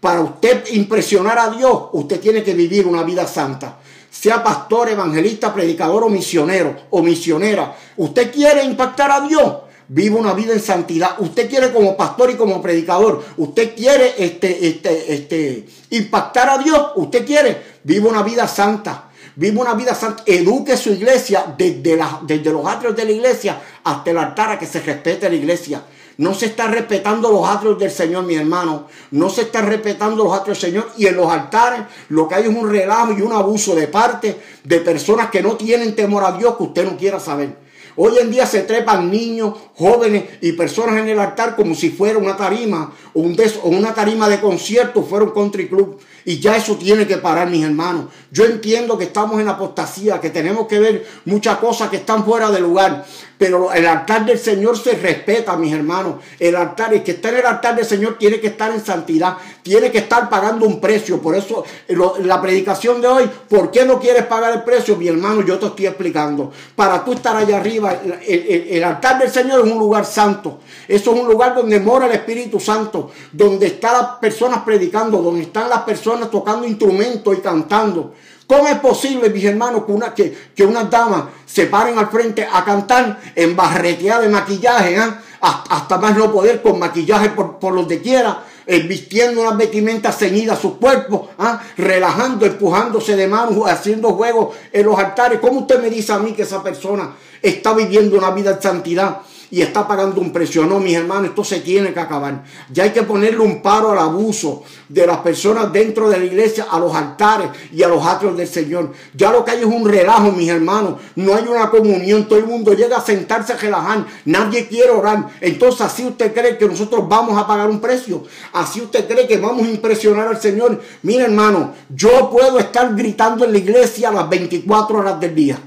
Para usted impresionar a Dios, usted tiene que vivir una vida santa sea pastor, evangelista, predicador o misionero o misionera, usted quiere impactar a Dios, vive una vida en santidad. Usted quiere como pastor y como predicador, usted quiere este, este, este, impactar a Dios, usted quiere, vive una vida santa. Vive una vida santa, eduque su iglesia desde, desde los atrios de la iglesia hasta el altar a que se respete la iglesia. No se está respetando los atrios del Señor, mi hermano. No se está respetando los atrios del Señor. Y en los altares lo que hay es un relajo y un abuso de parte de personas que no tienen temor a Dios que usted no quiera saber. Hoy en día se trepan niños, jóvenes y personas en el altar como si fuera una tarima o, un una tarima de concierto, fuera un country club. Y ya eso tiene que parar, mis hermanos. Yo entiendo que estamos en apostasía, que tenemos que ver muchas cosas que están fuera de lugar. Pero el altar del Señor se respeta, mis hermanos. El altar, el que está en el altar del Señor tiene que estar en santidad, tiene que estar pagando un precio. Por eso la predicación de hoy, ¿por qué no quieres pagar el precio? Mi hermano, yo te estoy explicando. Para tú estar allá arriba, el, altar del Señor es un lugar santo. Eso es un lugar donde mora el Espíritu Santo, donde están las personas predicando, donde están las personas tocando instrumentos y cantando. ¿Cómo es posible, mis hermanos, que, una, que, que unas damas se paren al frente a cantar en barreteada de maquillaje, ¿eh? hasta más no poder, con maquillaje por, por donde quiera, eh, vistiendo unas vestimentas ceñidas a su cuerpo, ¿ah? relajando, empujándose de manos, haciendo juegos en los altares? ¿Cómo usted me dice a mí que esa persona está viviendo una vida de santidad? Y está pagando un precio. No, mis hermanos, esto se tiene que acabar. Ya hay que ponerle un paro al abuso de las personas dentro de la iglesia, a los altares y a los atrios del Señor. Ya lo que hay es un relajo, mis hermanos. No hay una comunión. Todo el mundo llega a sentarse a relajar. Nadie quiere orar. Entonces, así usted cree que nosotros vamos a pagar un precio. Así usted cree que vamos a impresionar al Señor. Mira, hermano, yo puedo estar gritando en la iglesia a las 24 horas del día.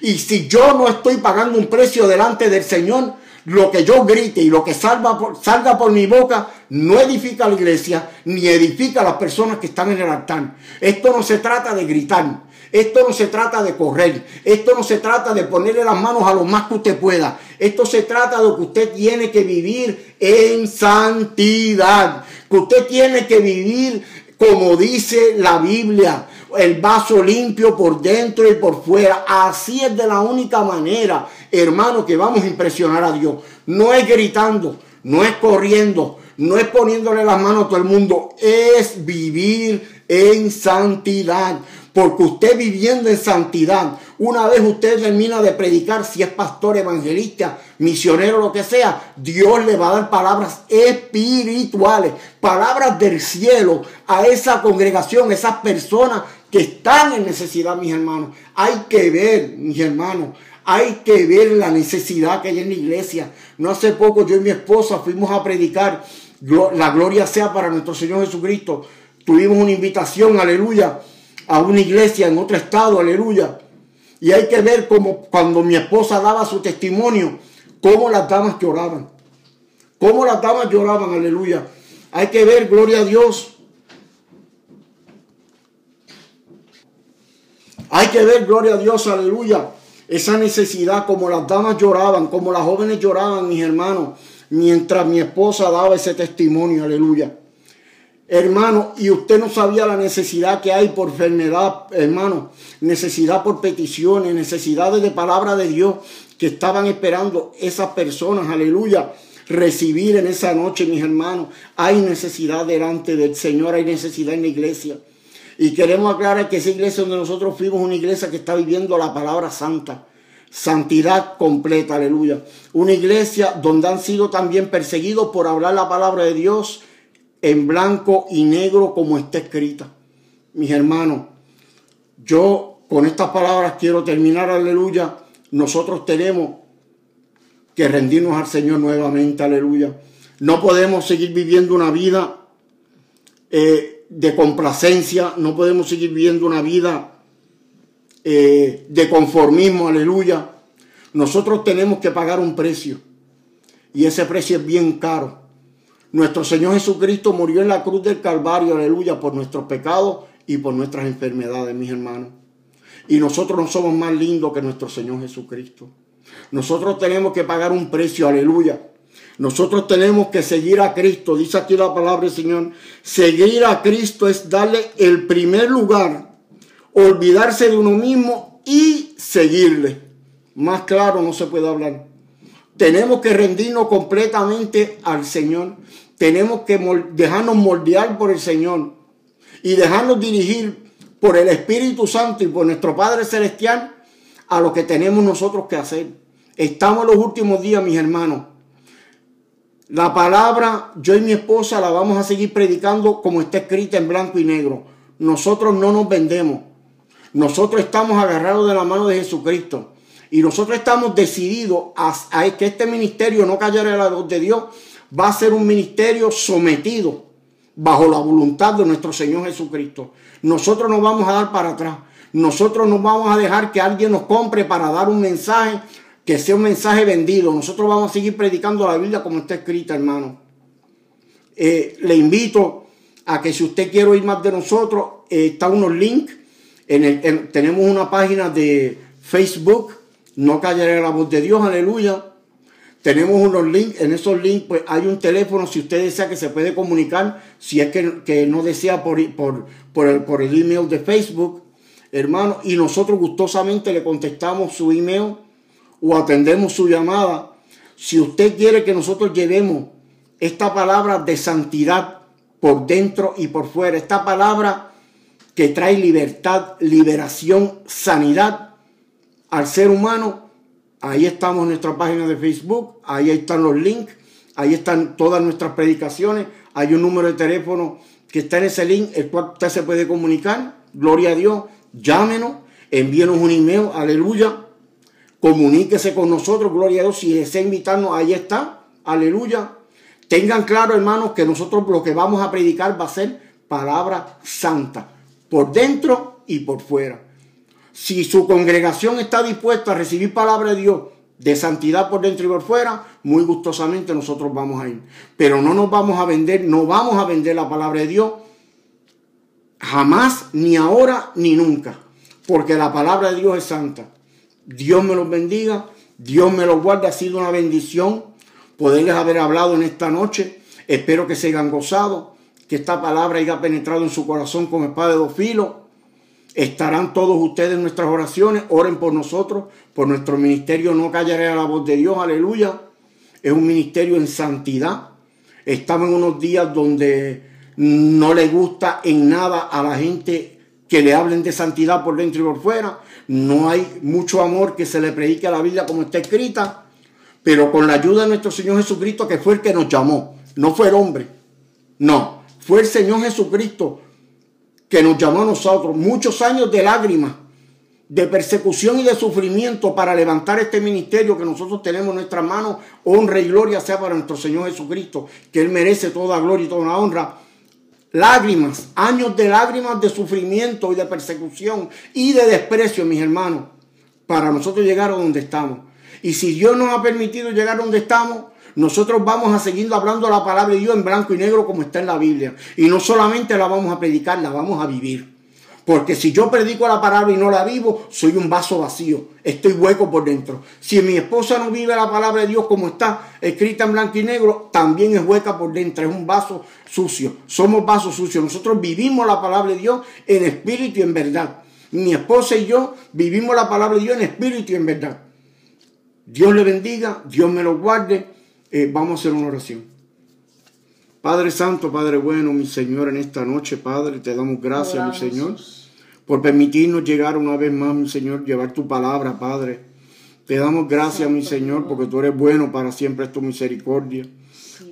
Y si yo no estoy pagando un precio delante del Señor, lo que yo grite y lo que salga por, salga por mi boca no edifica la iglesia ni edifica a las personas que están en el altar. Esto no se trata de gritar. Esto no se trata de correr. Esto no se trata de ponerle las manos a lo más que usted pueda. Esto se trata de que usted tiene que vivir en santidad. Que usted tiene que vivir como dice la Biblia el vaso limpio por dentro y por fuera. Así es de la única manera, hermano, que vamos a impresionar a Dios. No es gritando, no es corriendo, no es poniéndole las manos a todo el mundo, es vivir en santidad. Porque usted viviendo en santidad, una vez usted termina de predicar, si es pastor, evangelista, misionero, lo que sea, Dios le va a dar palabras espirituales, palabras del cielo a esa congregación, esas personas que están en necesidad, mis hermanos. Hay que ver, mis hermanos, hay que ver la necesidad que hay en la iglesia. No hace poco yo y mi esposa fuimos a predicar, la gloria sea para nuestro Señor Jesucristo. Tuvimos una invitación, aleluya, a una iglesia en otro estado, aleluya. Y hay que ver cómo cuando mi esposa daba su testimonio, cómo las damas lloraban. Cómo las damas lloraban, aleluya. Hay que ver, gloria a Dios. Hay que ver, gloria a Dios, aleluya. Esa necesidad, como las damas lloraban, como las jóvenes lloraban, mis hermanos, mientras mi esposa daba ese testimonio, aleluya. Hermano, y usted no sabía la necesidad que hay por enfermedad, hermano, necesidad por peticiones, necesidades de palabra de Dios que estaban esperando esas personas, aleluya, recibir en esa noche, mis hermanos. Hay necesidad delante del Señor, hay necesidad en la iglesia. Y queremos aclarar que esa iglesia donde nosotros fuimos una iglesia que está viviendo la palabra santa. Santidad completa, aleluya. Una iglesia donde han sido también perseguidos por hablar la palabra de Dios en blanco y negro como está escrita. Mis hermanos, yo con estas palabras quiero terminar, aleluya. Nosotros tenemos que rendirnos al Señor nuevamente, aleluya. No podemos seguir viviendo una vida eh, de complacencia, no podemos seguir viviendo una vida eh, de conformismo, aleluya. Nosotros tenemos que pagar un precio y ese precio es bien caro. Nuestro Señor Jesucristo murió en la cruz del Calvario, aleluya, por nuestros pecados y por nuestras enfermedades, mis hermanos. Y nosotros no somos más lindos que nuestro Señor Jesucristo. Nosotros tenemos que pagar un precio, aleluya. Nosotros tenemos que seguir a Cristo. Dice aquí la palabra del Señor. Seguir a Cristo es darle el primer lugar, olvidarse de uno mismo y seguirle. Más claro no se puede hablar. Tenemos que rendirnos completamente al Señor. Tenemos que dejarnos moldear por el Señor y dejarnos dirigir por el Espíritu Santo y por nuestro Padre Celestial a lo que tenemos nosotros que hacer. Estamos en los últimos días, mis hermanos. La palabra, yo y mi esposa la vamos a seguir predicando como está escrita en blanco y negro. Nosotros no nos vendemos. Nosotros estamos agarrados de la mano de Jesucristo. Y nosotros estamos decididos a, que este ministerio no cayera la voz de Dios. Va a ser un ministerio sometido bajo la voluntad de nuestro Señor Jesucristo. Nosotros nos vamos a dar para atrás. Nosotros no vamos a dejar que alguien nos compre para dar un mensaje que sea un mensaje vendido. Nosotros vamos a seguir predicando la Biblia como está escrita, hermano. Eh, le invito a que si usted quiere oír más de nosotros, eh, está unos links. En el, tenemos una página de Facebook no callaré la voz de Dios, aleluya. Tenemos unos links, en esos links pues hay un teléfono si usted desea que se puede comunicar, si es que, no desea por, por, por, el, por el email de Facebook, hermano, y nosotros gustosamente le contestamos su email o atendemos su llamada. Si usted quiere que nosotros llevemos esta palabra de santidad por dentro y por fuera, esta palabra que trae libertad, liberación, sanidad, al ser humano. Ahí estamos en nuestra página de Facebook, ahí están los links, ahí están todas nuestras predicaciones, hay un número de teléfono que está en ese link, el cual usted se puede comunicar. Gloria a Dios, llámenos, envíenos un email, aleluya. Comuníquese con nosotros, gloria a Dios. Si desea invitarnos, ahí está, aleluya. Tengan claro, hermanos, que nosotros lo que vamos a predicar va a ser palabra santa, por dentro y por fuera. Si su congregación está dispuesta a recibir palabra de Dios de santidad por dentro y por fuera, muy gustosamente nosotros vamos a ir. Pero no nos vamos a vender, no vamos a vender la palabra de Dios jamás, ni ahora, ni nunca. Porque la palabra de Dios es santa. Dios me los bendiga, Dios me los guarde. Ha sido una bendición poderles haber hablado en esta noche. Espero que se hayan gozado, que esta palabra haya penetrado en su corazón como espada de dos filos Estarán todos ustedes en nuestras oraciones. Oren por nosotros, por nuestro ministerio. No callaré a la voz de Dios. Aleluya. es un ministerio en santidad. Estamos en unos días donde no le gusta en nada a la gente que le hablen de santidad por dentro y por fuera. No hay mucho amor que se le predique a la Biblia como está escrita, pero con la ayuda de nuestro Señor Jesucristo, que fue el que nos llamó, no fue el hombre, no, fue el Señor Jesucristo que nos llamó a nosotros. Muchos años de lágrimas, de persecución y de sufrimiento para levantar este ministerio que nosotros tenemos en nuestras manos. Honra y gloria sea para nuestro Señor Jesucristo, que Él merece toda gloria y toda honra lágrimas, años de lágrimas de sufrimiento y de persecución y de desprecio, mis hermanos, para nosotros llegar a donde estamos. Y si Dios nos ha permitido llegar a donde estamos, nosotros vamos a seguir hablando la palabra de Dios en blanco y negro como está en la Biblia. Y no solamente la vamos a predicar, la vamos a vivir. Porque si yo predico la palabra y no la vivo, soy un vaso vacío. Estoy hueco por dentro. Si mi esposa no vive la palabra de Dios como está escrita en blanco y negro, también es hueca por dentro. Es un vaso sucio. Somos vasos sucios. Nosotros vivimos la palabra de Dios en espíritu y en verdad. Mi esposa y yo vivimos la palabra de Dios en espíritu y en verdad. Dios le bendiga, Dios me lo guarde. Eh, vamos a hacer una oración. Padre Santo, Padre bueno, mi Señor, en esta noche, Padre, te damos gracias, mi Señor por permitirnos llegar una vez más, mi Señor, llevar tu palabra, Padre. Te damos gracias, mi Señor, porque tú eres bueno para siempre es tu misericordia.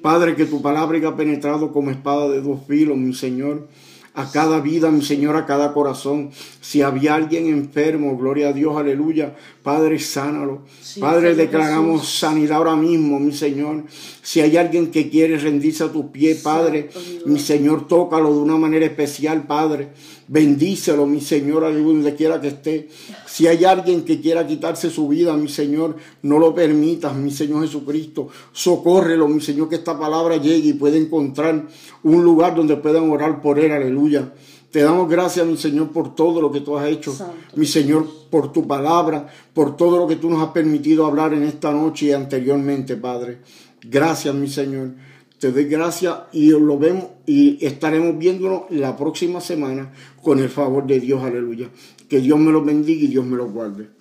Padre, que tu palabra haya penetrado como espada de dos filos, mi Señor a cada vida, mi Señor, a cada corazón. Si había alguien enfermo, gloria a Dios, aleluya. Padre, sánalo. Padre, declaramos sanidad ahora mismo, mi Señor. Si hay alguien que quiere rendirse a tus pies, Padre, mi Señor, tócalo de una manera especial, Padre. Bendícelo, mi Señor, donde quiera que esté. Si hay alguien que quiera quitarse su vida, mi Señor, no lo permitas, mi Señor Jesucristo. Socórrelo, mi Señor, que esta palabra llegue y pueda encontrar un lugar donde puedan orar por él, aleluya. Te damos gracias, mi Señor, por todo lo que tú has hecho. Mi Señor, por tu palabra, por todo lo que tú nos has permitido hablar en esta noche y anteriormente, Padre. Gracias, mi Señor. Te doy gracias y lo vemos y estaremos viéndonos la próxima semana con el favor de Dios. Aleluya. Que Dios me lo bendiga y Dios me lo guarde.